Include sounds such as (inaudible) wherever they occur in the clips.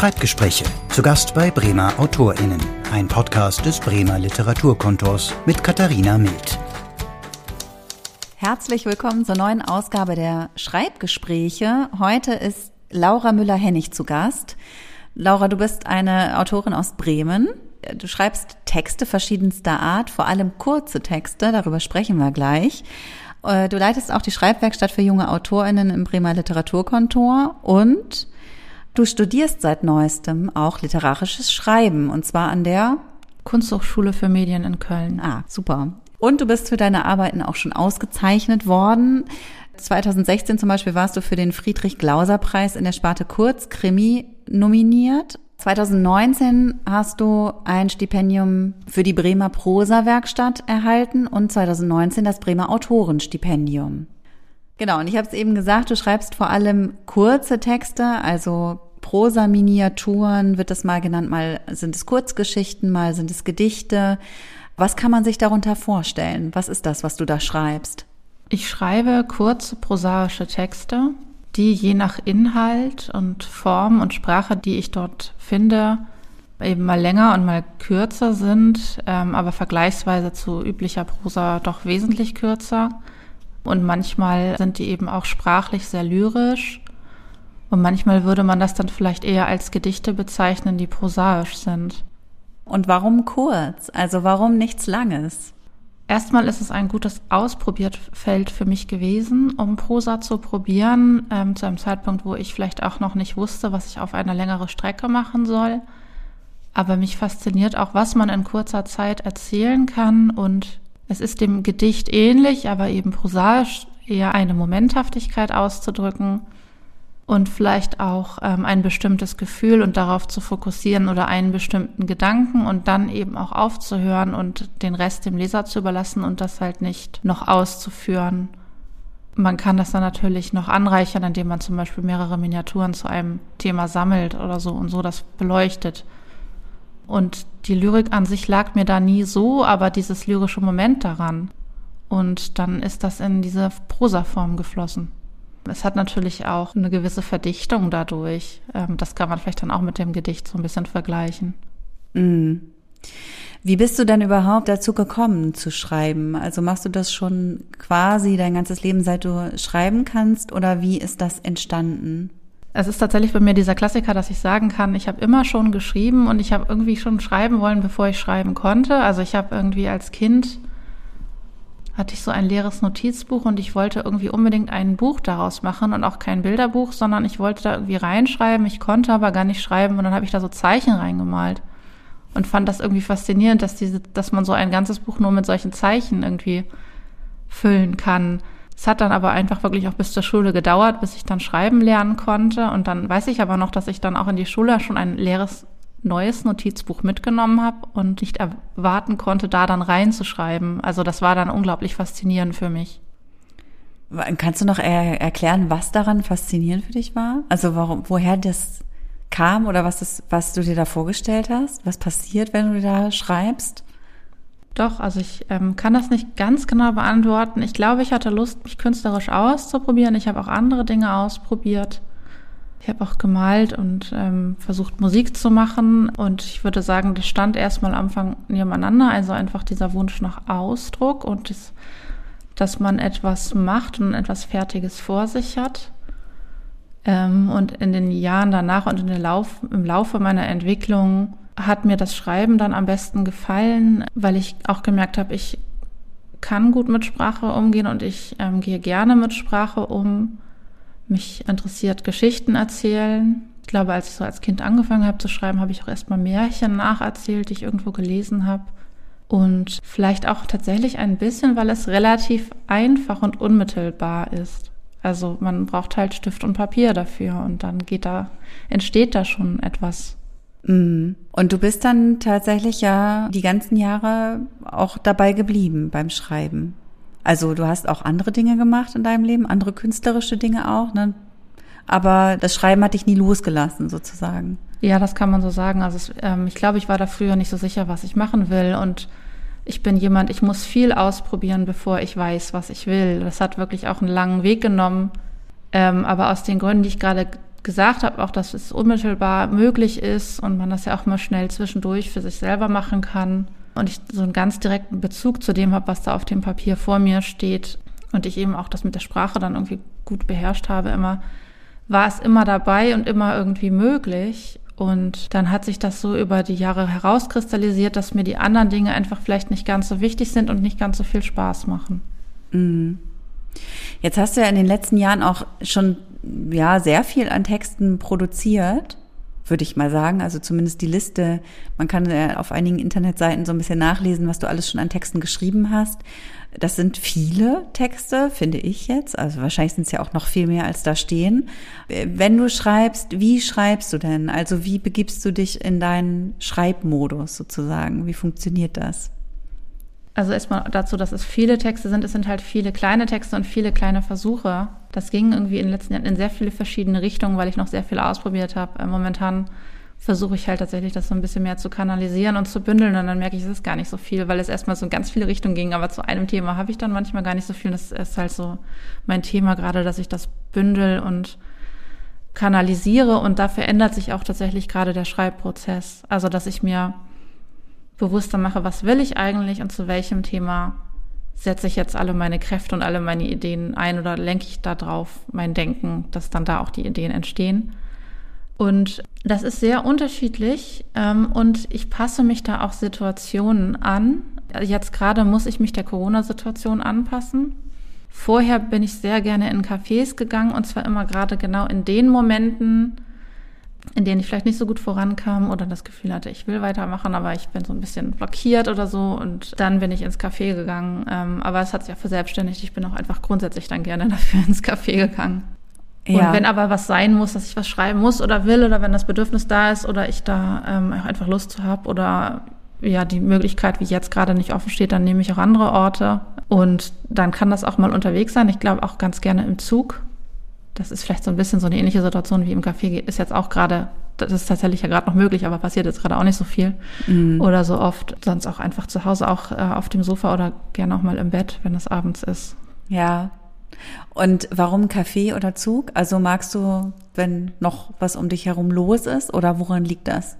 Schreibgespräche. Zu Gast bei Bremer AutorInnen. Ein Podcast des Bremer Literaturkontors mit Katharina Mild. Herzlich willkommen zur neuen Ausgabe der Schreibgespräche. Heute ist Laura Müller-Hennig zu Gast. Laura, du bist eine Autorin aus Bremen. Du schreibst Texte verschiedenster Art, vor allem kurze Texte, darüber sprechen wir gleich. Äh, du leitest auch die Schreibwerkstatt für junge AutorInnen im Bremer Literaturkontor und du studierst seit neuestem auch literarisches Schreiben und zwar an der Kunsthochschule für Medien in Köln. Ah, super. Und du bist für deine Arbeiten auch schon ausgezeichnet worden. 2016 zum Beispiel warst du für den Friedrich-Glauser-Preis in der Sparte Kurzkrimi nominiert 2019 hast du ein Stipendium für die Bremer Prosa-Werkstatt erhalten und 2019 das Bremer Autorenstipendium. Genau, und ich habe es eben gesagt, du schreibst vor allem kurze Texte, also Prosa-Miniaturen wird das mal genannt, mal sind es Kurzgeschichten, mal sind es Gedichte. Was kann man sich darunter vorstellen? Was ist das, was du da schreibst? Ich schreibe kurze prosaische Texte, die je nach Inhalt und Form und Sprache, die ich dort finde, eben mal länger und mal kürzer sind, ähm, aber vergleichsweise zu üblicher Prosa doch wesentlich kürzer. Und manchmal sind die eben auch sprachlich sehr lyrisch. Und manchmal würde man das dann vielleicht eher als Gedichte bezeichnen, die prosaisch sind. Und warum kurz? Also warum nichts Langes? Erstmal ist es ein gutes Ausprobiertfeld für mich gewesen, um Prosa zu probieren, ähm, zu einem Zeitpunkt, wo ich vielleicht auch noch nicht wusste, was ich auf einer längere Strecke machen soll. Aber mich fasziniert auch, was man in kurzer Zeit erzählen kann. Und es ist dem Gedicht ähnlich, aber eben prosaisch eher eine Momenthaftigkeit auszudrücken und vielleicht auch ähm, ein bestimmtes Gefühl und darauf zu fokussieren oder einen bestimmten Gedanken und dann eben auch aufzuhören und den Rest dem Leser zu überlassen und das halt nicht noch auszuführen. Man kann das dann natürlich noch anreichern, indem man zum Beispiel mehrere Miniaturen zu einem Thema sammelt oder so und so das beleuchtet. Und die Lyrik an sich lag mir da nie so, aber dieses lyrische Moment daran. Und dann ist das in diese Prosaform geflossen. Es hat natürlich auch eine gewisse Verdichtung dadurch. Ähm, das kann man vielleicht dann auch mit dem Gedicht so ein bisschen vergleichen. Mhm. Wie bist du denn überhaupt dazu gekommen zu schreiben? Also machst du das schon quasi dein ganzes Leben, seit du schreiben kannst oder wie ist das entstanden? Es ist tatsächlich bei mir dieser Klassiker, dass ich sagen kann, ich habe immer schon geschrieben und ich habe irgendwie schon schreiben wollen, bevor ich schreiben konnte. Also ich habe irgendwie als Kind hatte ich so ein leeres Notizbuch und ich wollte irgendwie unbedingt ein Buch daraus machen und auch kein Bilderbuch, sondern ich wollte da irgendwie reinschreiben. Ich konnte aber gar nicht schreiben und dann habe ich da so Zeichen reingemalt und fand das irgendwie faszinierend, dass diese, dass man so ein ganzes Buch nur mit solchen Zeichen irgendwie füllen kann. Es hat dann aber einfach wirklich auch bis zur Schule gedauert, bis ich dann schreiben lernen konnte. Und dann weiß ich aber noch, dass ich dann auch in die Schule schon ein leeres neues Notizbuch mitgenommen habe und nicht erwarten konnte, da dann reinzuschreiben. Also das war dann unglaublich faszinierend für mich. Kannst du noch er erklären, was daran faszinierend für dich war? Also warum, woher das kam oder was, das, was du dir da vorgestellt hast? Was passiert, wenn du da schreibst? Doch, also ich ähm, kann das nicht ganz genau beantworten. Ich glaube, ich hatte Lust, mich künstlerisch auszuprobieren. Ich habe auch andere Dinge ausprobiert. Ich habe auch gemalt und ähm, versucht Musik zu machen und ich würde sagen, das stand erstmal am Anfang nebeneinander, also einfach dieser Wunsch nach Ausdruck und das, dass man etwas macht und etwas Fertiges vor sich hat. Ähm, und in den Jahren danach und in den Lauf, im Laufe meiner Entwicklung hat mir das Schreiben dann am besten gefallen, weil ich auch gemerkt habe, ich kann gut mit Sprache umgehen und ich ähm, gehe gerne mit Sprache um mich interessiert Geschichten erzählen. Ich glaube, als ich so als Kind angefangen habe zu schreiben, habe ich auch erstmal Märchen nacherzählt, die ich irgendwo gelesen habe. Und vielleicht auch tatsächlich ein bisschen, weil es relativ einfach und unmittelbar ist. Also man braucht halt Stift und Papier dafür und dann geht da, entsteht da schon etwas. Mhm. Und du bist dann tatsächlich ja die ganzen Jahre auch dabei geblieben beim Schreiben. Also du hast auch andere Dinge gemacht in deinem Leben, andere künstlerische Dinge auch, ne? Aber das Schreiben hat dich nie losgelassen, sozusagen. Ja, das kann man so sagen. Also es, ähm, ich glaube, ich war da früher nicht so sicher, was ich machen will. Und ich bin jemand, ich muss viel ausprobieren, bevor ich weiß, was ich will. Das hat wirklich auch einen langen Weg genommen. Ähm, aber aus den Gründen, die ich gerade gesagt habe, auch, dass es unmittelbar möglich ist und man das ja auch mal schnell zwischendurch für sich selber machen kann. Und ich so einen ganz direkten Bezug zu dem habe, was da auf dem Papier vor mir steht. Und ich eben auch das mit der Sprache dann irgendwie gut beherrscht habe, immer, war es immer dabei und immer irgendwie möglich. Und dann hat sich das so über die Jahre herauskristallisiert, dass mir die anderen Dinge einfach vielleicht nicht ganz so wichtig sind und nicht ganz so viel Spaß machen. Mhm. Jetzt hast du ja in den letzten Jahren auch schon ja sehr viel an Texten produziert, würde ich mal sagen. Also zumindest die Liste. Man kann ja auf einigen Internetseiten so ein bisschen nachlesen, was du alles schon an Texten geschrieben hast. Das sind viele Texte, finde ich jetzt. Also wahrscheinlich sind es ja auch noch viel mehr, als da stehen. Wenn du schreibst, wie schreibst du denn? Also wie begibst du dich in deinen Schreibmodus sozusagen? Wie funktioniert das? Also erstmal dazu, dass es viele Texte sind. Es sind halt viele kleine Texte und viele kleine Versuche. Das ging irgendwie in den letzten Jahren in sehr viele verschiedene Richtungen, weil ich noch sehr viel ausprobiert habe. Äh, momentan versuche ich halt tatsächlich, das so ein bisschen mehr zu kanalisieren und zu bündeln. Und dann merke ich, es ist gar nicht so viel, weil es erstmal so in ganz viele Richtungen ging. Aber zu einem Thema habe ich dann manchmal gar nicht so viel. Das ist halt so mein Thema gerade, dass ich das bündel und kanalisiere. Und da verändert sich auch tatsächlich gerade der Schreibprozess. Also, dass ich mir bewusster mache, was will ich eigentlich und zu welchem Thema setze ich jetzt alle meine Kräfte und alle meine Ideen ein oder lenke ich da drauf mein Denken, dass dann da auch die Ideen entstehen. Und das ist sehr unterschiedlich ähm, und ich passe mich da auch Situationen an. Jetzt gerade muss ich mich der Corona-Situation anpassen. Vorher bin ich sehr gerne in Cafés gegangen und zwar immer gerade genau in den Momenten, in denen ich vielleicht nicht so gut vorankam oder das Gefühl hatte, ich will weitermachen, aber ich bin so ein bisschen blockiert oder so. Und dann bin ich ins Café gegangen. Ähm, aber es hat sich ja verselbstständigt. Ich bin auch einfach grundsätzlich dann gerne (laughs) dafür ins Café gegangen. Ja. Und wenn aber was sein muss, dass ich was schreiben muss oder will oder wenn das Bedürfnis da ist oder ich da ähm, auch einfach Lust zu habe oder ja die Möglichkeit, wie jetzt gerade nicht offen steht, dann nehme ich auch andere Orte. Und dann kann das auch mal unterwegs sein. Ich glaube auch ganz gerne im Zug das ist vielleicht so ein bisschen so eine ähnliche Situation wie im Café, ist jetzt auch gerade, das ist tatsächlich ja gerade noch möglich, aber passiert jetzt gerade auch nicht so viel. Mhm. Oder so oft, sonst auch einfach zu Hause auch äh, auf dem Sofa oder gerne auch mal im Bett, wenn es abends ist. Ja. Und warum Kaffee oder Zug? Also magst du, wenn noch was um dich herum los ist oder woran liegt das?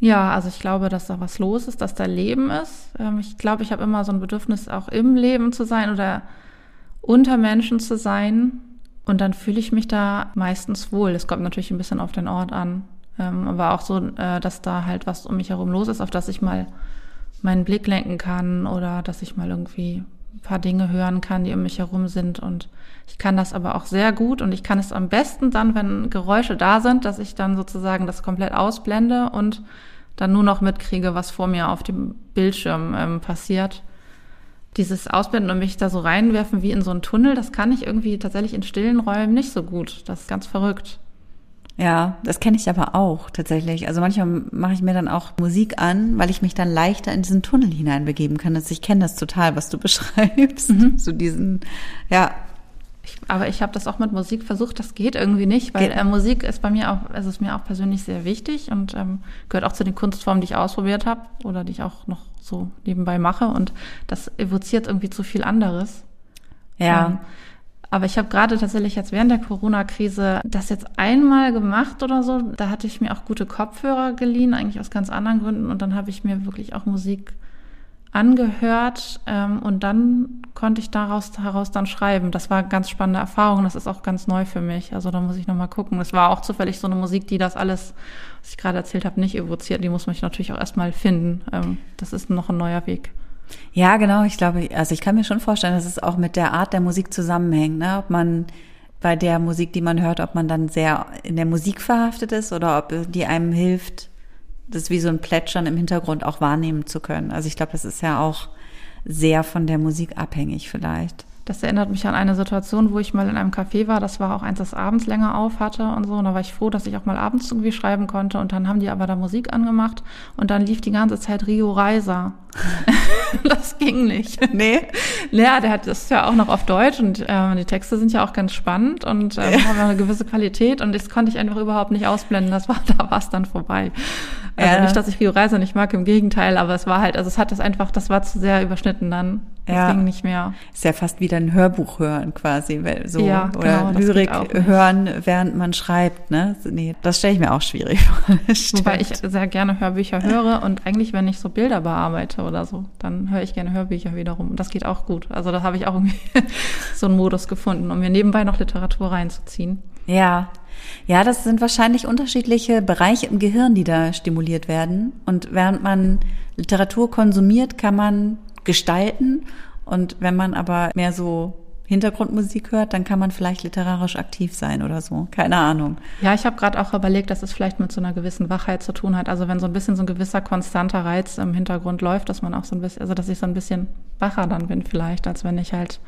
Ja, also ich glaube, dass da was los ist, dass da Leben ist. Ähm, ich glaube, ich habe immer so ein Bedürfnis, auch im Leben zu sein oder unter Menschen zu sein. Und dann fühle ich mich da meistens wohl. Es kommt natürlich ein bisschen auf den Ort an. Ähm, aber auch so, äh, dass da halt was um mich herum los ist, auf das ich mal meinen Blick lenken kann oder dass ich mal irgendwie ein paar Dinge hören kann, die um mich herum sind. Und ich kann das aber auch sehr gut und ich kann es am besten dann, wenn Geräusche da sind, dass ich dann sozusagen das komplett ausblende und dann nur noch mitkriege, was vor mir auf dem Bildschirm ähm, passiert dieses Ausblenden und mich da so reinwerfen wie in so einen Tunnel, das kann ich irgendwie tatsächlich in stillen Räumen nicht so gut. Das ist ganz verrückt. Ja, das kenne ich aber auch tatsächlich. Also manchmal mache ich mir dann auch Musik an, weil ich mich dann leichter in diesen Tunnel hineinbegeben kann. Also ich kenne das total, was du (laughs) beschreibst. Mhm. So diesen, ja, ich, aber ich habe das auch mit Musik versucht, das geht irgendwie nicht, weil äh, Musik ist bei mir auch, es ist mir auch persönlich sehr wichtig und ähm, gehört auch zu den Kunstformen, die ich ausprobiert habe oder die ich auch noch so nebenbei mache und das evoziert irgendwie zu viel anderes. Ja. Ähm, aber ich habe gerade tatsächlich jetzt während der Corona-Krise das jetzt einmal gemacht oder so. Da hatte ich mir auch gute Kopfhörer geliehen, eigentlich aus ganz anderen Gründen. Und dann habe ich mir wirklich auch Musik angehört ähm, und dann konnte ich daraus heraus dann schreiben. Das war eine ganz spannende Erfahrung. Das ist auch ganz neu für mich. Also da muss ich nochmal gucken. Es war auch zufällig so eine Musik, die das alles, was ich gerade erzählt habe, nicht evoziert. Die muss man natürlich auch erstmal finden. Ähm, das ist noch ein neuer Weg. Ja, genau. Ich glaube, also ich kann mir schon vorstellen, dass es auch mit der Art der Musik zusammenhängt. Ne? Ob man bei der Musik, die man hört, ob man dann sehr in der Musik verhaftet ist oder ob die einem hilft, das wie so ein Plätschern im Hintergrund auch wahrnehmen zu können. Also ich glaube, das ist ja auch sehr von der Musik abhängig vielleicht. Das erinnert mich an eine Situation, wo ich mal in einem Café war. Das war auch eins, das abends länger auf hatte und so. Und da war ich froh, dass ich auch mal abends irgendwie schreiben konnte. Und dann haben die aber da Musik angemacht und dann lief die ganze Zeit Rio Reiser. (laughs) das ging nicht. Nee? Ja, der hat das ist ja auch noch auf Deutsch und äh, die Texte sind ja auch ganz spannend und äh, haben eine gewisse Qualität und das konnte ich einfach überhaupt nicht ausblenden. Das war, (laughs) da war es dann vorbei. Also ja. nicht, dass ich Rio Reiser nicht mag, im Gegenteil, aber es war halt, also es hat das einfach, das war zu sehr überschnitten dann. Das ja. ging nicht mehr. Ist ja fast wieder ein Hörbuch hören quasi, so ja, oder genau, Lyrik hören, während man schreibt, ne? Nee, das stelle ich mir auch schwierig (laughs) vor. Wobei ich sehr gerne Hörbücher höre und eigentlich, wenn ich so Bilder bearbeite oder so, dann höre ich gerne Hörbücher wiederum. Und das geht auch gut. Also da habe ich auch irgendwie (laughs) so einen Modus gefunden, um mir nebenbei noch Literatur reinzuziehen. Ja, ja, das sind wahrscheinlich unterschiedliche Bereiche im Gehirn, die da stimuliert werden. Und während man Literatur konsumiert, kann man gestalten. Und wenn man aber mehr so Hintergrundmusik hört, dann kann man vielleicht literarisch aktiv sein oder so. Keine Ahnung. Ja, ich habe gerade auch überlegt, dass es vielleicht mit so einer gewissen Wachheit zu tun hat. Also wenn so ein bisschen so ein gewisser konstanter Reiz im Hintergrund läuft, dass man auch so ein bisschen, also dass ich so ein bisschen wacher dann bin vielleicht, als wenn ich halt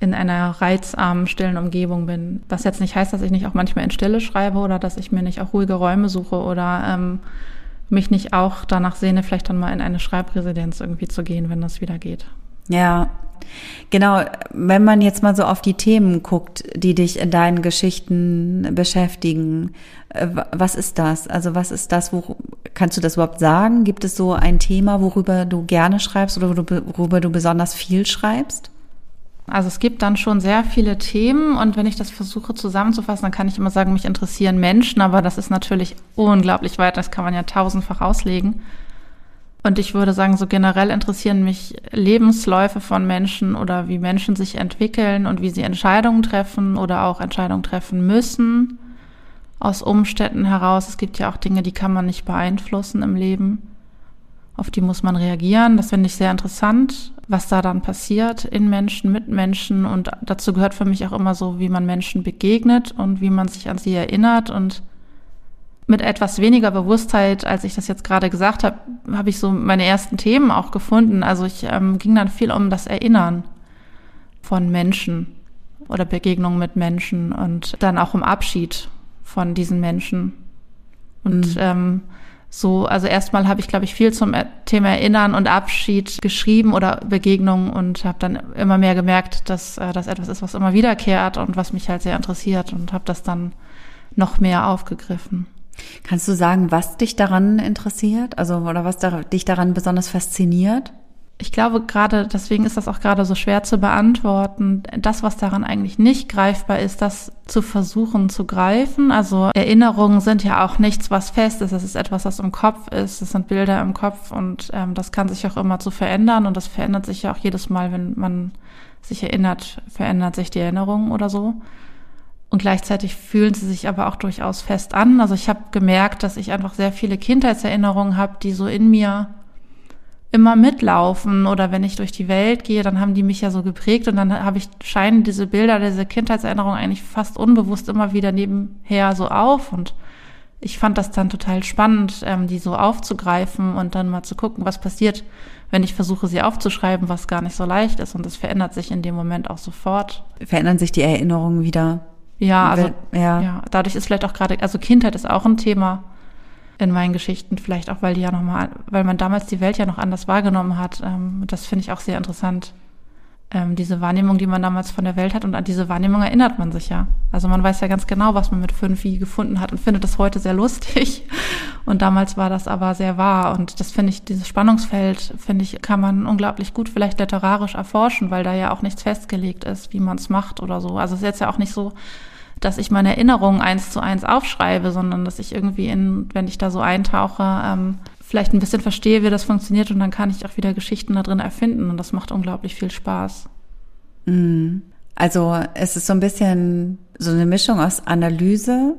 in einer reizarmen, stillen Umgebung bin. Was jetzt nicht heißt, dass ich nicht auch manchmal in Stille schreibe oder dass ich mir nicht auch ruhige Räume suche oder ähm, mich nicht auch danach sehne, vielleicht dann mal in eine Schreibresidenz irgendwie zu gehen, wenn das wieder geht. Ja, genau. Wenn man jetzt mal so auf die Themen guckt, die dich in deinen Geschichten beschäftigen, äh, was ist das? Also was ist das, wo, kannst du das überhaupt sagen? Gibt es so ein Thema, worüber du gerne schreibst oder worüber du besonders viel schreibst? Also es gibt dann schon sehr viele Themen und wenn ich das versuche zusammenzufassen, dann kann ich immer sagen, mich interessieren Menschen, aber das ist natürlich unglaublich weit, das kann man ja tausendfach auslegen. Und ich würde sagen, so generell interessieren mich Lebensläufe von Menschen oder wie Menschen sich entwickeln und wie sie Entscheidungen treffen oder auch Entscheidungen treffen müssen aus Umständen heraus. Es gibt ja auch Dinge, die kann man nicht beeinflussen im Leben. Auf die muss man reagieren. Das finde ich sehr interessant was da dann passiert in Menschen, mit Menschen. Und dazu gehört für mich auch immer so, wie man Menschen begegnet und wie man sich an sie erinnert. Und mit etwas weniger Bewusstheit, als ich das jetzt gerade gesagt habe, habe ich so meine ersten Themen auch gefunden. Also ich ähm, ging dann viel um das Erinnern von Menschen oder Begegnungen mit Menschen und dann auch um Abschied von diesen Menschen. Und mhm. ähm, so, also erstmal habe ich, glaube ich, viel zum Thema Erinnern und Abschied geschrieben oder Begegnungen und habe dann immer mehr gemerkt, dass äh, das etwas ist, was immer wiederkehrt und was mich halt sehr interessiert und habe das dann noch mehr aufgegriffen. Kannst du sagen, was dich daran interessiert? Also, oder was da, dich daran besonders fasziniert? Ich glaube gerade, deswegen ist das auch gerade so schwer zu beantworten. Das, was daran eigentlich nicht greifbar ist, das zu versuchen zu greifen. Also Erinnerungen sind ja auch nichts, was fest ist. Das ist etwas, was im Kopf ist. Das sind Bilder im Kopf und ähm, das kann sich auch immer zu verändern und das verändert sich ja auch jedes Mal, wenn man sich erinnert, verändert sich die Erinnerung oder so. Und gleichzeitig fühlen sie sich aber auch durchaus fest an. Also ich habe gemerkt, dass ich einfach sehr viele Kindheitserinnerungen habe, die so in mir immer mitlaufen oder wenn ich durch die Welt gehe, dann haben die mich ja so geprägt und dann habe ich scheinen diese Bilder, diese Kindheitserinnerungen eigentlich fast unbewusst immer wieder nebenher so auf und ich fand das dann total spannend, ähm, die so aufzugreifen und dann mal zu gucken, was passiert, wenn ich versuche, sie aufzuschreiben, was gar nicht so leicht ist und das verändert sich in dem Moment auch sofort. Verändern sich die Erinnerungen wieder? Ja, also ja. ja dadurch ist vielleicht auch gerade, also Kindheit ist auch ein Thema in meinen Geschichten, vielleicht auch, weil die ja nochmal, weil man damals die Welt ja noch anders wahrgenommen hat. Ähm, das finde ich auch sehr interessant. Ähm, diese Wahrnehmung, die man damals von der Welt hat und an diese Wahrnehmung erinnert man sich ja. Also man weiß ja ganz genau, was man mit fünf wie gefunden hat und findet das heute sehr lustig. (laughs) Und damals war das aber sehr wahr. Und das finde ich, dieses Spannungsfeld, finde ich, kann man unglaublich gut vielleicht literarisch erforschen, weil da ja auch nichts festgelegt ist, wie man es macht oder so. Also es ist jetzt ja auch nicht so, dass ich meine Erinnerungen eins zu eins aufschreibe, sondern dass ich irgendwie in, wenn ich da so eintauche, ähm, vielleicht ein bisschen verstehe, wie das funktioniert und dann kann ich auch wieder Geschichten da drin erfinden und das macht unglaublich viel Spaß. Mhm. Also es ist so ein bisschen so eine Mischung aus Analyse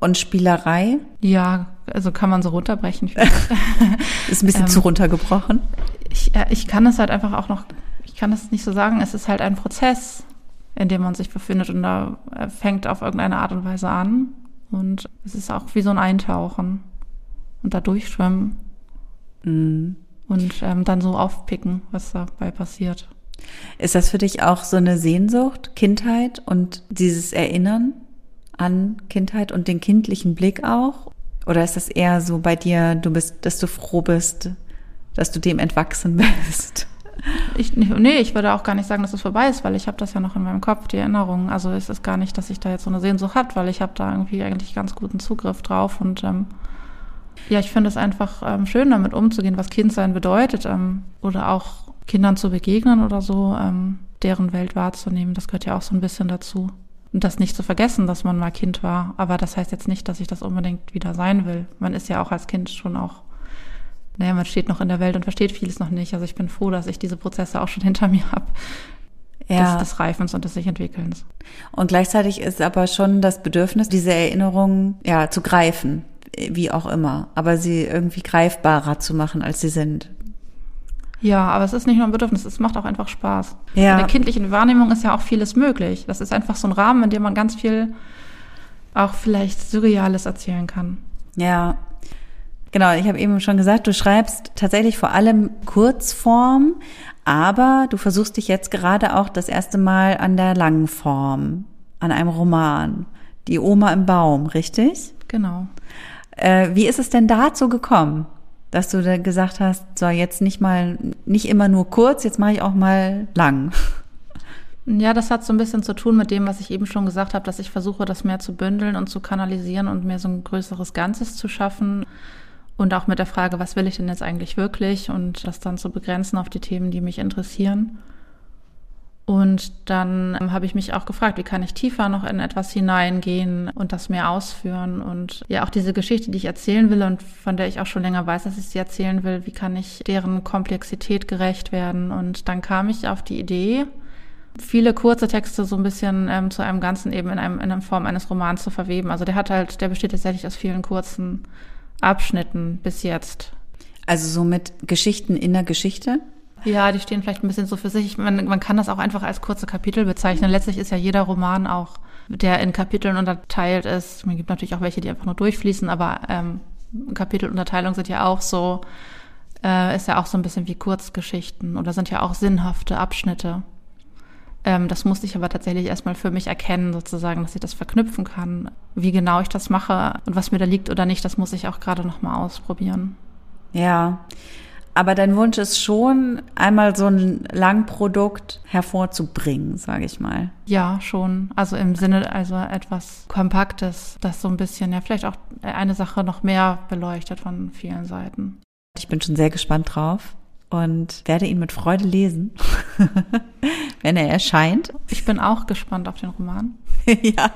und Spielerei. Ja, also kann man so runterbrechen. (laughs) ist ein bisschen ähm, zu runtergebrochen. Ich, ich kann es halt einfach auch noch, ich kann es nicht so sagen, es ist halt ein Prozess in dem man sich befindet und da fängt auf irgendeine Art und Weise an und es ist auch wie so ein Eintauchen und da durchschwimmen mhm. und ähm, dann so aufpicken, was dabei passiert. Ist das für dich auch so eine Sehnsucht, Kindheit und dieses Erinnern an Kindheit und den kindlichen Blick auch? Oder ist das eher so bei dir, du bist, dass du froh bist, dass du dem entwachsen (laughs) bist? Ich, nee, ich würde auch gar nicht sagen, dass es vorbei ist, weil ich habe das ja noch in meinem Kopf, die Erinnerungen. Also es ist gar nicht, dass ich da jetzt so eine Sehnsucht habe, weil ich habe da irgendwie eigentlich ganz guten Zugriff drauf und ähm, Ja, ich finde es einfach ähm, schön, damit umzugehen, was Kindsein bedeutet ähm, oder auch Kindern zu begegnen oder so, ähm, deren Welt wahrzunehmen. Das gehört ja auch so ein bisschen dazu. Und das nicht zu vergessen, dass man mal Kind war. Aber das heißt jetzt nicht, dass ich das unbedingt wieder sein will. Man ist ja auch als Kind schon auch, naja, man steht noch in der Welt und versteht vieles noch nicht. Also ich bin froh, dass ich diese Prozesse auch schon (laughs) hinter mir habe. Ja. Des, des Reifens und des sich Entwickelns. Und gleichzeitig ist aber schon das Bedürfnis, diese Erinnerungen ja zu greifen, wie auch immer, aber sie irgendwie greifbarer zu machen, als sie sind. Ja, aber es ist nicht nur ein Bedürfnis, es macht auch einfach Spaß. Ja. In der kindlichen Wahrnehmung ist ja auch vieles möglich. Das ist einfach so ein Rahmen, in dem man ganz viel auch vielleicht Surreales erzählen kann. Ja. Genau, ich habe eben schon gesagt, du schreibst tatsächlich vor allem Kurzform, aber du versuchst dich jetzt gerade auch das erste Mal an der langen Form, an einem Roman. Die Oma im Baum, richtig? Genau. Äh, wie ist es denn dazu gekommen? dass du da gesagt hast, so jetzt nicht mal, nicht immer nur kurz, jetzt mache ich auch mal lang. Ja, das hat so ein bisschen zu tun mit dem, was ich eben schon gesagt habe, dass ich versuche, das mehr zu bündeln und zu kanalisieren und mir so ein größeres Ganzes zu schaffen. Und auch mit der Frage, was will ich denn jetzt eigentlich wirklich und das dann zu begrenzen auf die Themen, die mich interessieren. Und dann ähm, habe ich mich auch gefragt, wie kann ich tiefer noch in etwas hineingehen und das mehr ausführen und ja auch diese Geschichte, die ich erzählen will und von der ich auch schon länger weiß, dass ich sie erzählen will, wie kann ich deren Komplexität gerecht werden? Und dann kam ich auf die Idee, viele kurze Texte so ein bisschen ähm, zu einem Ganzen eben in, einem, in einer Form eines Romans zu verweben. Also der hat halt, der besteht tatsächlich aus vielen kurzen Abschnitten bis jetzt. Also so mit Geschichten in der Geschichte? Ja, die stehen vielleicht ein bisschen so für sich. Man, man kann das auch einfach als kurze Kapitel bezeichnen. Letztlich ist ja jeder Roman auch, der in Kapiteln unterteilt ist. Man gibt natürlich auch welche, die einfach nur durchfließen, aber ähm, Kapitelunterteilungen sind ja auch so, äh, ist ja auch so ein bisschen wie Kurzgeschichten oder sind ja auch sinnhafte Abschnitte. Ähm, das musste ich aber tatsächlich erstmal für mich erkennen, sozusagen, dass ich das verknüpfen kann. Wie genau ich das mache und was mir da liegt oder nicht, das muss ich auch gerade nochmal ausprobieren. Ja. Aber dein Wunsch ist schon, einmal so ein Langprodukt hervorzubringen, sage ich mal. Ja, schon. Also im Sinne, also etwas Kompaktes, das so ein bisschen, ja, vielleicht auch eine Sache noch mehr beleuchtet von vielen Seiten. Ich bin schon sehr gespannt drauf und werde ihn mit Freude lesen, (laughs) wenn er erscheint. Ich bin auch gespannt auf den Roman. (laughs) ja.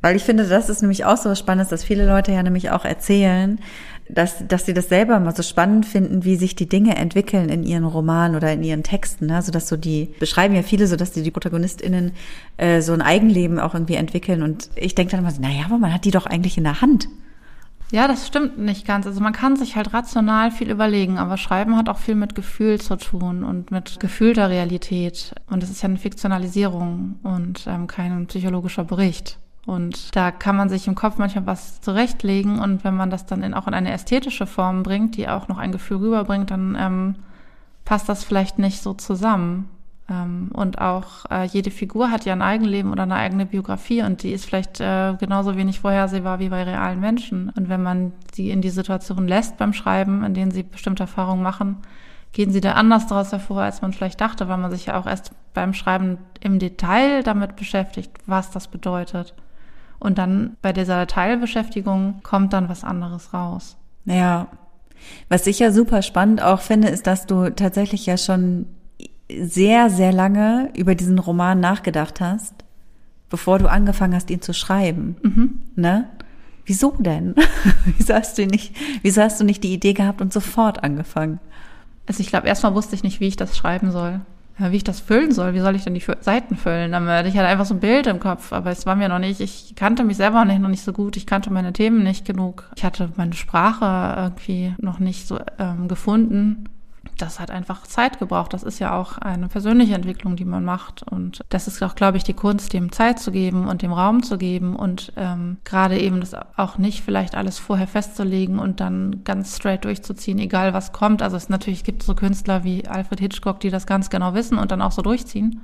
Weil ich finde, das ist nämlich auch so was Spannendes, dass viele Leute ja nämlich auch erzählen, dass, dass sie das selber mal so spannend finden, wie sich die Dinge entwickeln in ihren Romanen oder in ihren Texten. Ne? Also dass so die, beschreiben ja viele so, dass die, die ProtagonistInnen äh, so ein Eigenleben auch irgendwie entwickeln. Und ich denke dann immer so, naja, aber man hat die doch eigentlich in der Hand. Ja, das stimmt nicht ganz. Also man kann sich halt rational viel überlegen, aber Schreiben hat auch viel mit Gefühl zu tun und mit gefühlter Realität. Und es ist ja eine Fiktionalisierung und ähm, kein psychologischer Bericht. Und da kann man sich im Kopf manchmal was zurechtlegen und wenn man das dann in, auch in eine ästhetische Form bringt, die auch noch ein Gefühl rüberbringt, dann ähm, passt das vielleicht nicht so zusammen. Ähm, und auch äh, jede Figur hat ja ein Eigenleben oder eine eigene Biografie und die ist vielleicht äh, genauso wenig vorhersehbar wie bei realen Menschen. Und wenn man sie in die Situation lässt beim Schreiben, in denen sie bestimmte Erfahrungen machen, gehen sie da anders daraus hervor, als man vielleicht dachte, weil man sich ja auch erst beim Schreiben im Detail damit beschäftigt, was das bedeutet. Und dann bei dieser Teilbeschäftigung kommt dann was anderes raus. Ja. Was ich ja super spannend auch finde, ist, dass du tatsächlich ja schon sehr, sehr lange über diesen Roman nachgedacht hast, bevor du angefangen hast, ihn zu schreiben. Mhm. Ne? Wieso denn? (laughs) wieso hast du nicht, wieso hast du nicht die Idee gehabt und sofort angefangen? Also ich glaube, erstmal wusste ich nicht, wie ich das schreiben soll wie ich das füllen soll. Wie soll ich denn die Seiten füllen? Ich hatte einfach so ein Bild im Kopf, aber es war mir noch nicht, ich kannte mich selber noch nicht, noch nicht so gut. Ich kannte meine Themen nicht genug. Ich hatte meine Sprache irgendwie noch nicht so ähm, gefunden das hat einfach Zeit gebraucht. Das ist ja auch eine persönliche Entwicklung, die man macht. Und das ist auch, glaube ich, die Kunst, dem Zeit zu geben und dem Raum zu geben und ähm, gerade eben das auch nicht vielleicht alles vorher festzulegen und dann ganz straight durchzuziehen, egal was kommt. Also es natürlich gibt so Künstler wie Alfred Hitchcock, die das ganz genau wissen und dann auch so durchziehen.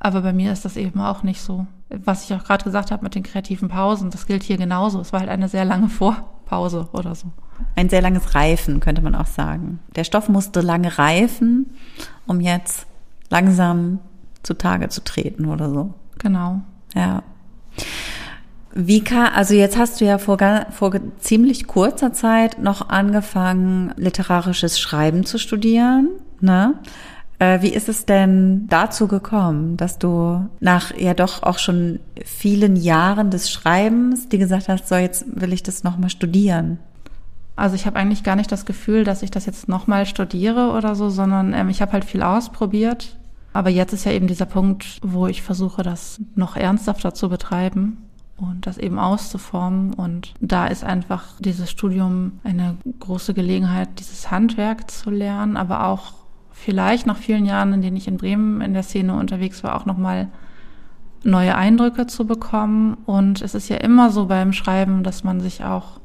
Aber bei mir ist das eben auch nicht so. Was ich auch gerade gesagt habe mit den kreativen Pausen, das gilt hier genauso. Es war halt eine sehr lange Vorpause oder so. Ein sehr langes Reifen, könnte man auch sagen. Der Stoff musste lange reifen, um jetzt langsam zutage zu treten oder so. Genau. Ja. Wie kann, also jetzt hast du ja vor, vor ziemlich kurzer Zeit noch angefangen, literarisches Schreiben zu studieren, ne? Äh, wie ist es denn dazu gekommen, dass du nach ja doch auch schon vielen Jahren des Schreibens dir gesagt hast, so jetzt will ich das nochmal studieren? Also ich habe eigentlich gar nicht das Gefühl, dass ich das jetzt nochmal studiere oder so, sondern ähm, ich habe halt viel ausprobiert. Aber jetzt ist ja eben dieser Punkt, wo ich versuche, das noch ernsthafter zu betreiben und das eben auszuformen. Und da ist einfach dieses Studium eine große Gelegenheit, dieses Handwerk zu lernen, aber auch vielleicht nach vielen Jahren, in denen ich in Bremen in der Szene unterwegs war, auch nochmal neue Eindrücke zu bekommen. Und es ist ja immer so beim Schreiben, dass man sich auch,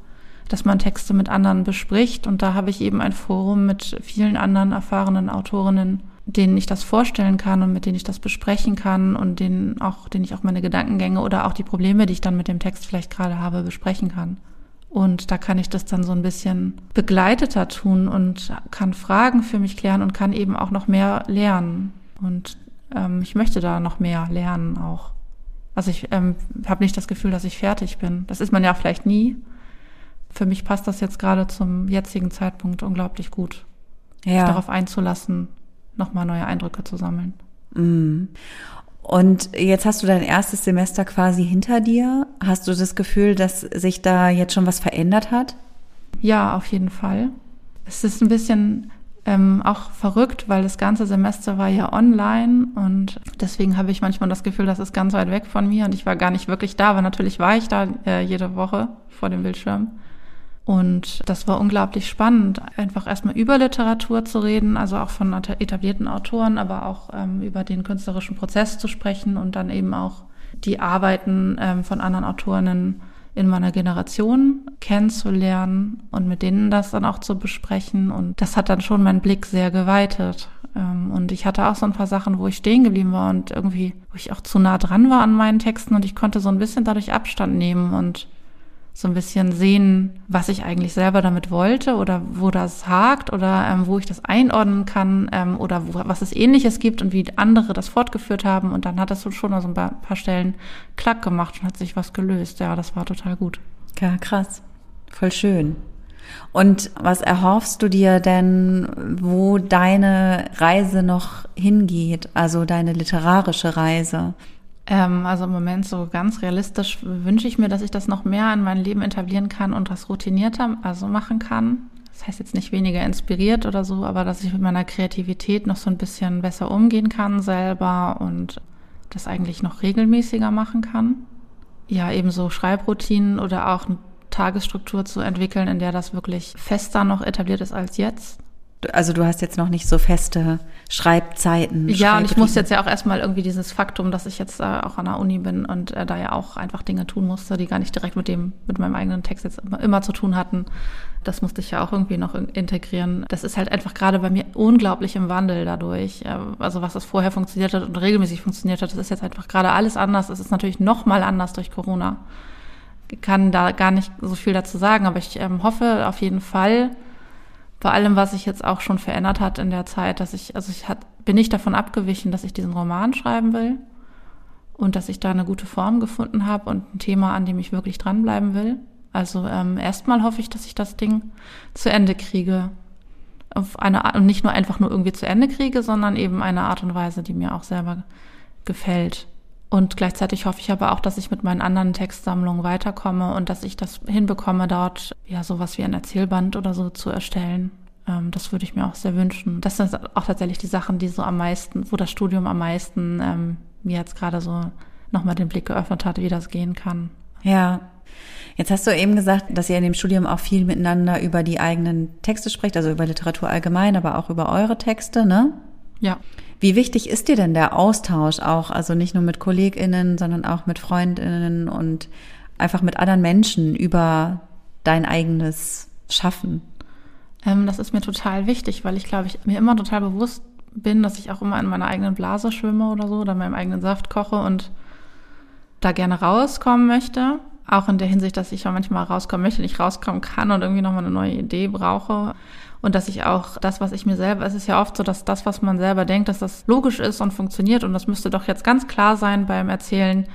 dass man Texte mit anderen bespricht. Und da habe ich eben ein Forum mit vielen anderen erfahrenen Autorinnen, denen ich das vorstellen kann und mit denen ich das besprechen kann und denen auch, denen ich auch meine Gedankengänge oder auch die Probleme, die ich dann mit dem Text vielleicht gerade habe, besprechen kann. Und da kann ich das dann so ein bisschen begleiteter tun und kann Fragen für mich klären und kann eben auch noch mehr lernen. Und ähm, ich möchte da noch mehr lernen auch. Also ich ähm, habe nicht das Gefühl, dass ich fertig bin. Das ist man ja vielleicht nie. Für mich passt das jetzt gerade zum jetzigen Zeitpunkt unglaublich gut, ja. sich darauf einzulassen, nochmal neue Eindrücke zu sammeln. Mm. Und jetzt hast du dein erstes Semester quasi hinter dir. Hast du das Gefühl, dass sich da jetzt schon was verändert hat? Ja, auf jeden Fall. Es ist ein bisschen ähm, auch verrückt, weil das ganze Semester war ja online und deswegen habe ich manchmal das Gefühl, das ist ganz weit weg von mir und ich war gar nicht wirklich da, aber natürlich war ich da äh, jede Woche vor dem Bildschirm. Und das war unglaublich spannend, einfach erstmal über Literatur zu reden, also auch von etablierten Autoren, aber auch ähm, über den künstlerischen Prozess zu sprechen und dann eben auch die Arbeiten ähm, von anderen Autorinnen in meiner Generation kennenzulernen und mit denen das dann auch zu besprechen. Und das hat dann schon meinen Blick sehr geweitet. Ähm, und ich hatte auch so ein paar Sachen, wo ich stehen geblieben war und irgendwie, wo ich auch zu nah dran war an meinen Texten und ich konnte so ein bisschen dadurch Abstand nehmen und so ein bisschen sehen, was ich eigentlich selber damit wollte oder wo das hakt oder ähm, wo ich das einordnen kann ähm, oder wo, was es ähnliches gibt und wie andere das fortgeführt haben. Und dann hat das schon mal so ein paar, paar Stellen klack gemacht und hat sich was gelöst. Ja, das war total gut. Ja, krass. Voll schön. Und was erhoffst du dir denn, wo deine Reise noch hingeht, also deine literarische Reise? Ähm, also im Moment so ganz realistisch wünsche ich mir, dass ich das noch mehr in mein Leben etablieren kann und das routinierter also machen kann. Das heißt jetzt nicht weniger inspiriert oder so, aber dass ich mit meiner Kreativität noch so ein bisschen besser umgehen kann selber und das eigentlich noch regelmäßiger machen kann. Ja, eben so Schreibroutinen oder auch eine Tagesstruktur zu entwickeln, in der das wirklich fester noch etabliert ist als jetzt. Also du hast jetzt noch nicht so feste Schreibzeiten. Ja, und ich muss jetzt ja auch erstmal irgendwie dieses Faktum, dass ich jetzt äh, auch an der Uni bin und äh, da ja auch einfach Dinge tun musste, die gar nicht direkt mit dem, mit meinem eigenen Text jetzt immer, immer zu tun hatten. Das musste ich ja auch irgendwie noch integrieren. Das ist halt einfach gerade bei mir unglaublich im Wandel dadurch. Äh, also was das vorher funktioniert hat und regelmäßig funktioniert hat, das ist jetzt einfach gerade alles anders. Es ist natürlich noch mal anders durch Corona. Ich kann da gar nicht so viel dazu sagen, aber ich ähm, hoffe auf jeden Fall, vor allem, was sich jetzt auch schon verändert hat in der Zeit, dass ich, also ich hat, bin nicht davon abgewichen, dass ich diesen Roman schreiben will und dass ich da eine gute Form gefunden habe und ein Thema, an dem ich wirklich dranbleiben will. Also ähm, erstmal hoffe ich, dass ich das Ding zu Ende kriege. Auf eine Art, und nicht nur einfach nur irgendwie zu Ende kriege, sondern eben eine Art und Weise, die mir auch selber gefällt. Und gleichzeitig hoffe ich aber auch, dass ich mit meinen anderen Textsammlungen weiterkomme und dass ich das hinbekomme, dort ja sowas wie ein Erzählband oder so zu erstellen. Ähm, das würde ich mir auch sehr wünschen. Das sind auch tatsächlich die Sachen, die so am meisten, wo das Studium am meisten ähm, mir jetzt gerade so nochmal den Blick geöffnet hat, wie das gehen kann. Ja. Jetzt hast du eben gesagt, dass ihr in dem Studium auch viel miteinander über die eigenen Texte spricht, also über Literatur allgemein, aber auch über eure Texte, ne? Ja. Wie wichtig ist dir denn der Austausch auch, also nicht nur mit KollegInnen, sondern auch mit FreundInnen und einfach mit anderen Menschen über dein eigenes Schaffen? Ähm, das ist mir total wichtig, weil ich glaube, ich mir immer total bewusst bin, dass ich auch immer in meiner eigenen Blase schwimme oder so oder in meinem eigenen Saft koche und da gerne rauskommen möchte. Auch in der Hinsicht, dass ich manchmal rauskommen möchte, nicht rauskommen kann und irgendwie nochmal eine neue Idee brauche und dass ich auch das, was ich mir selber, es ist ja oft so, dass das, was man selber denkt, dass das logisch ist und funktioniert und das müsste doch jetzt ganz klar sein beim Erzählen,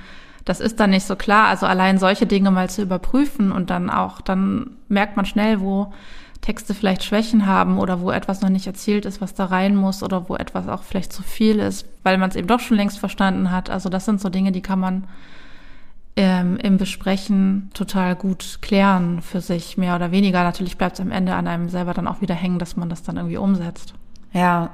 das ist dann nicht so klar. Also allein solche Dinge mal zu überprüfen und dann auch, dann merkt man schnell, wo Texte vielleicht Schwächen haben oder wo etwas noch nicht erzählt ist, was da rein muss oder wo etwas auch vielleicht zu viel ist, weil man es eben doch schon längst verstanden hat. Also das sind so Dinge, die kann man ähm, im Besprechen total gut klären für sich, mehr oder weniger. Natürlich bleibt es am Ende an einem selber dann auch wieder hängen, dass man das dann irgendwie umsetzt. Ja,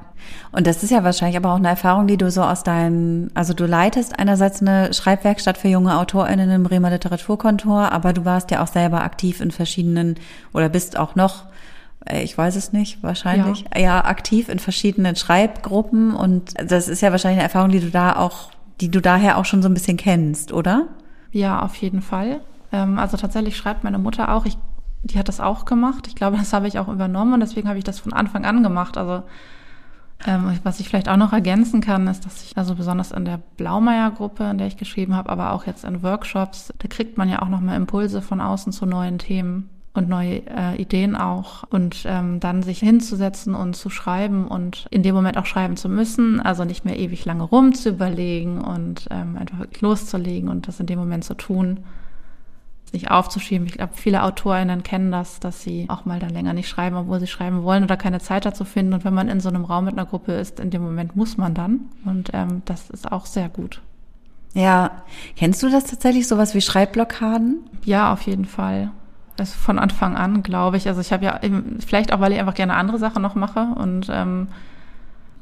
und das ist ja wahrscheinlich aber auch eine Erfahrung, die du so aus deinen, also du leitest einerseits eine Schreibwerkstatt für junge AutorInnen im Bremer Literaturkontor, aber du warst ja auch selber aktiv in verschiedenen oder bist auch noch, äh, ich weiß es nicht, wahrscheinlich, ja, ja aktiv in verschiedenen Schreibgruppen und das ist ja wahrscheinlich eine Erfahrung, die du da auch, die du daher auch schon so ein bisschen kennst, oder? Ja, auf jeden Fall. Ähm, also tatsächlich schreibt meine Mutter auch, ich die hat das auch gemacht. Ich glaube, (laughs) das habe ich auch übernommen und deswegen habe ich das von Anfang an gemacht. Also ähm, was ich vielleicht auch noch ergänzen kann, ist, dass ich also besonders in der Blaumeier-Gruppe, in der ich geschrieben habe, aber auch jetzt in Workshops, da kriegt man ja auch nochmal Impulse von außen zu neuen Themen und neue äh, Ideen auch und ähm, dann sich hinzusetzen und zu schreiben und in dem Moment auch schreiben zu müssen, also nicht mehr ewig lange rum zu überlegen und ähm, einfach loszulegen und das in dem Moment zu tun nicht aufzuschieben. Ich glaube, viele AutorInnen kennen das, dass sie auch mal dann länger nicht schreiben, obwohl sie schreiben wollen oder keine Zeit dazu finden. Und wenn man in so einem Raum mit einer Gruppe ist, in dem Moment muss man dann. Und ähm, das ist auch sehr gut. Ja, kennst du das tatsächlich, sowas wie Schreibblockaden? Ja, auf jeden Fall. Das von Anfang an, glaube ich. Also ich habe ja, vielleicht auch, weil ich einfach gerne andere Sachen noch mache und ähm,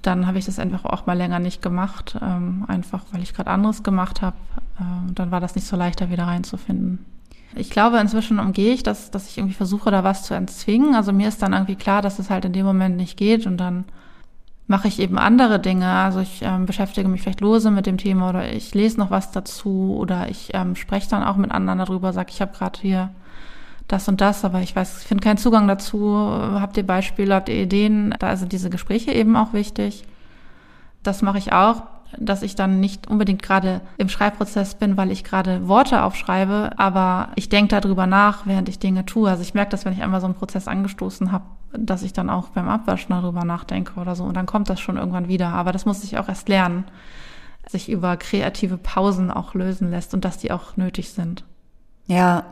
dann habe ich das einfach auch mal länger nicht gemacht, ähm, einfach weil ich gerade anderes gemacht habe. Äh, dann war das nicht so leicht, da wieder reinzufinden. Ich glaube, inzwischen umgehe ich das, dass ich irgendwie versuche, da was zu entzwingen. Also mir ist dann irgendwie klar, dass es halt in dem Moment nicht geht und dann mache ich eben andere Dinge. Also ich ähm, beschäftige mich vielleicht lose mit dem Thema oder ich lese noch was dazu oder ich ähm, spreche dann auch mit anderen darüber, sage, ich habe gerade hier das und das, aber ich weiß, ich finde keinen Zugang dazu. Habt ihr Beispiele, habt ihr Ideen? Da sind diese Gespräche eben auch wichtig. Das mache ich auch dass ich dann nicht unbedingt gerade im Schreibprozess bin, weil ich gerade Worte aufschreibe, aber ich denke darüber nach, während ich Dinge tue. Also ich merke das, wenn ich einmal so einen Prozess angestoßen habe, dass ich dann auch beim Abwaschen darüber nachdenke oder so. Und dann kommt das schon irgendwann wieder. Aber das muss ich auch erst lernen, sich über kreative Pausen auch lösen lässt und dass die auch nötig sind. Ja,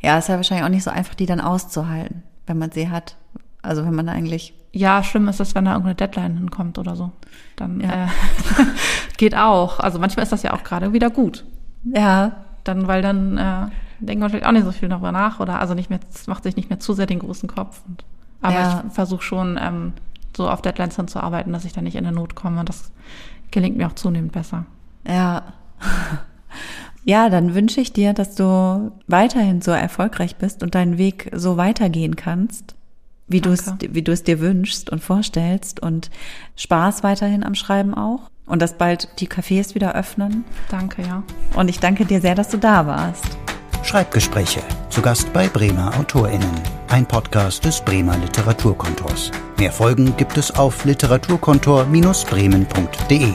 ja, ist ja wahrscheinlich auch nicht so einfach, die dann auszuhalten, wenn man sie hat. Also wenn man eigentlich ja, schlimm ist es, wenn da irgendeine Deadline hinkommt oder so. Dann ja. äh, (laughs) geht auch. Also manchmal ist das ja auch gerade wieder gut. Ja. Dann, weil dann äh, denkt man vielleicht auch nicht so viel darüber nach oder also nicht mehr, macht sich nicht mehr zu sehr den großen Kopf. Und, aber ja. ich versuche schon ähm, so auf Deadlines hinzuarbeiten, dass ich da nicht in der Not komme. Und das gelingt mir auch zunehmend besser. Ja. Ja, dann wünsche ich dir, dass du weiterhin so erfolgreich bist und deinen Weg so weitergehen kannst wie du es, wie du es dir wünschst und vorstellst und Spaß weiterhin am Schreiben auch und dass bald die Cafés wieder öffnen. Danke, ja. Und ich danke dir sehr, dass du da warst. Schreibgespräche. Zu Gast bei Bremer AutorInnen. Ein Podcast des Bremer Literaturkontors. Mehr Folgen gibt es auf literaturkontor-bremen.de.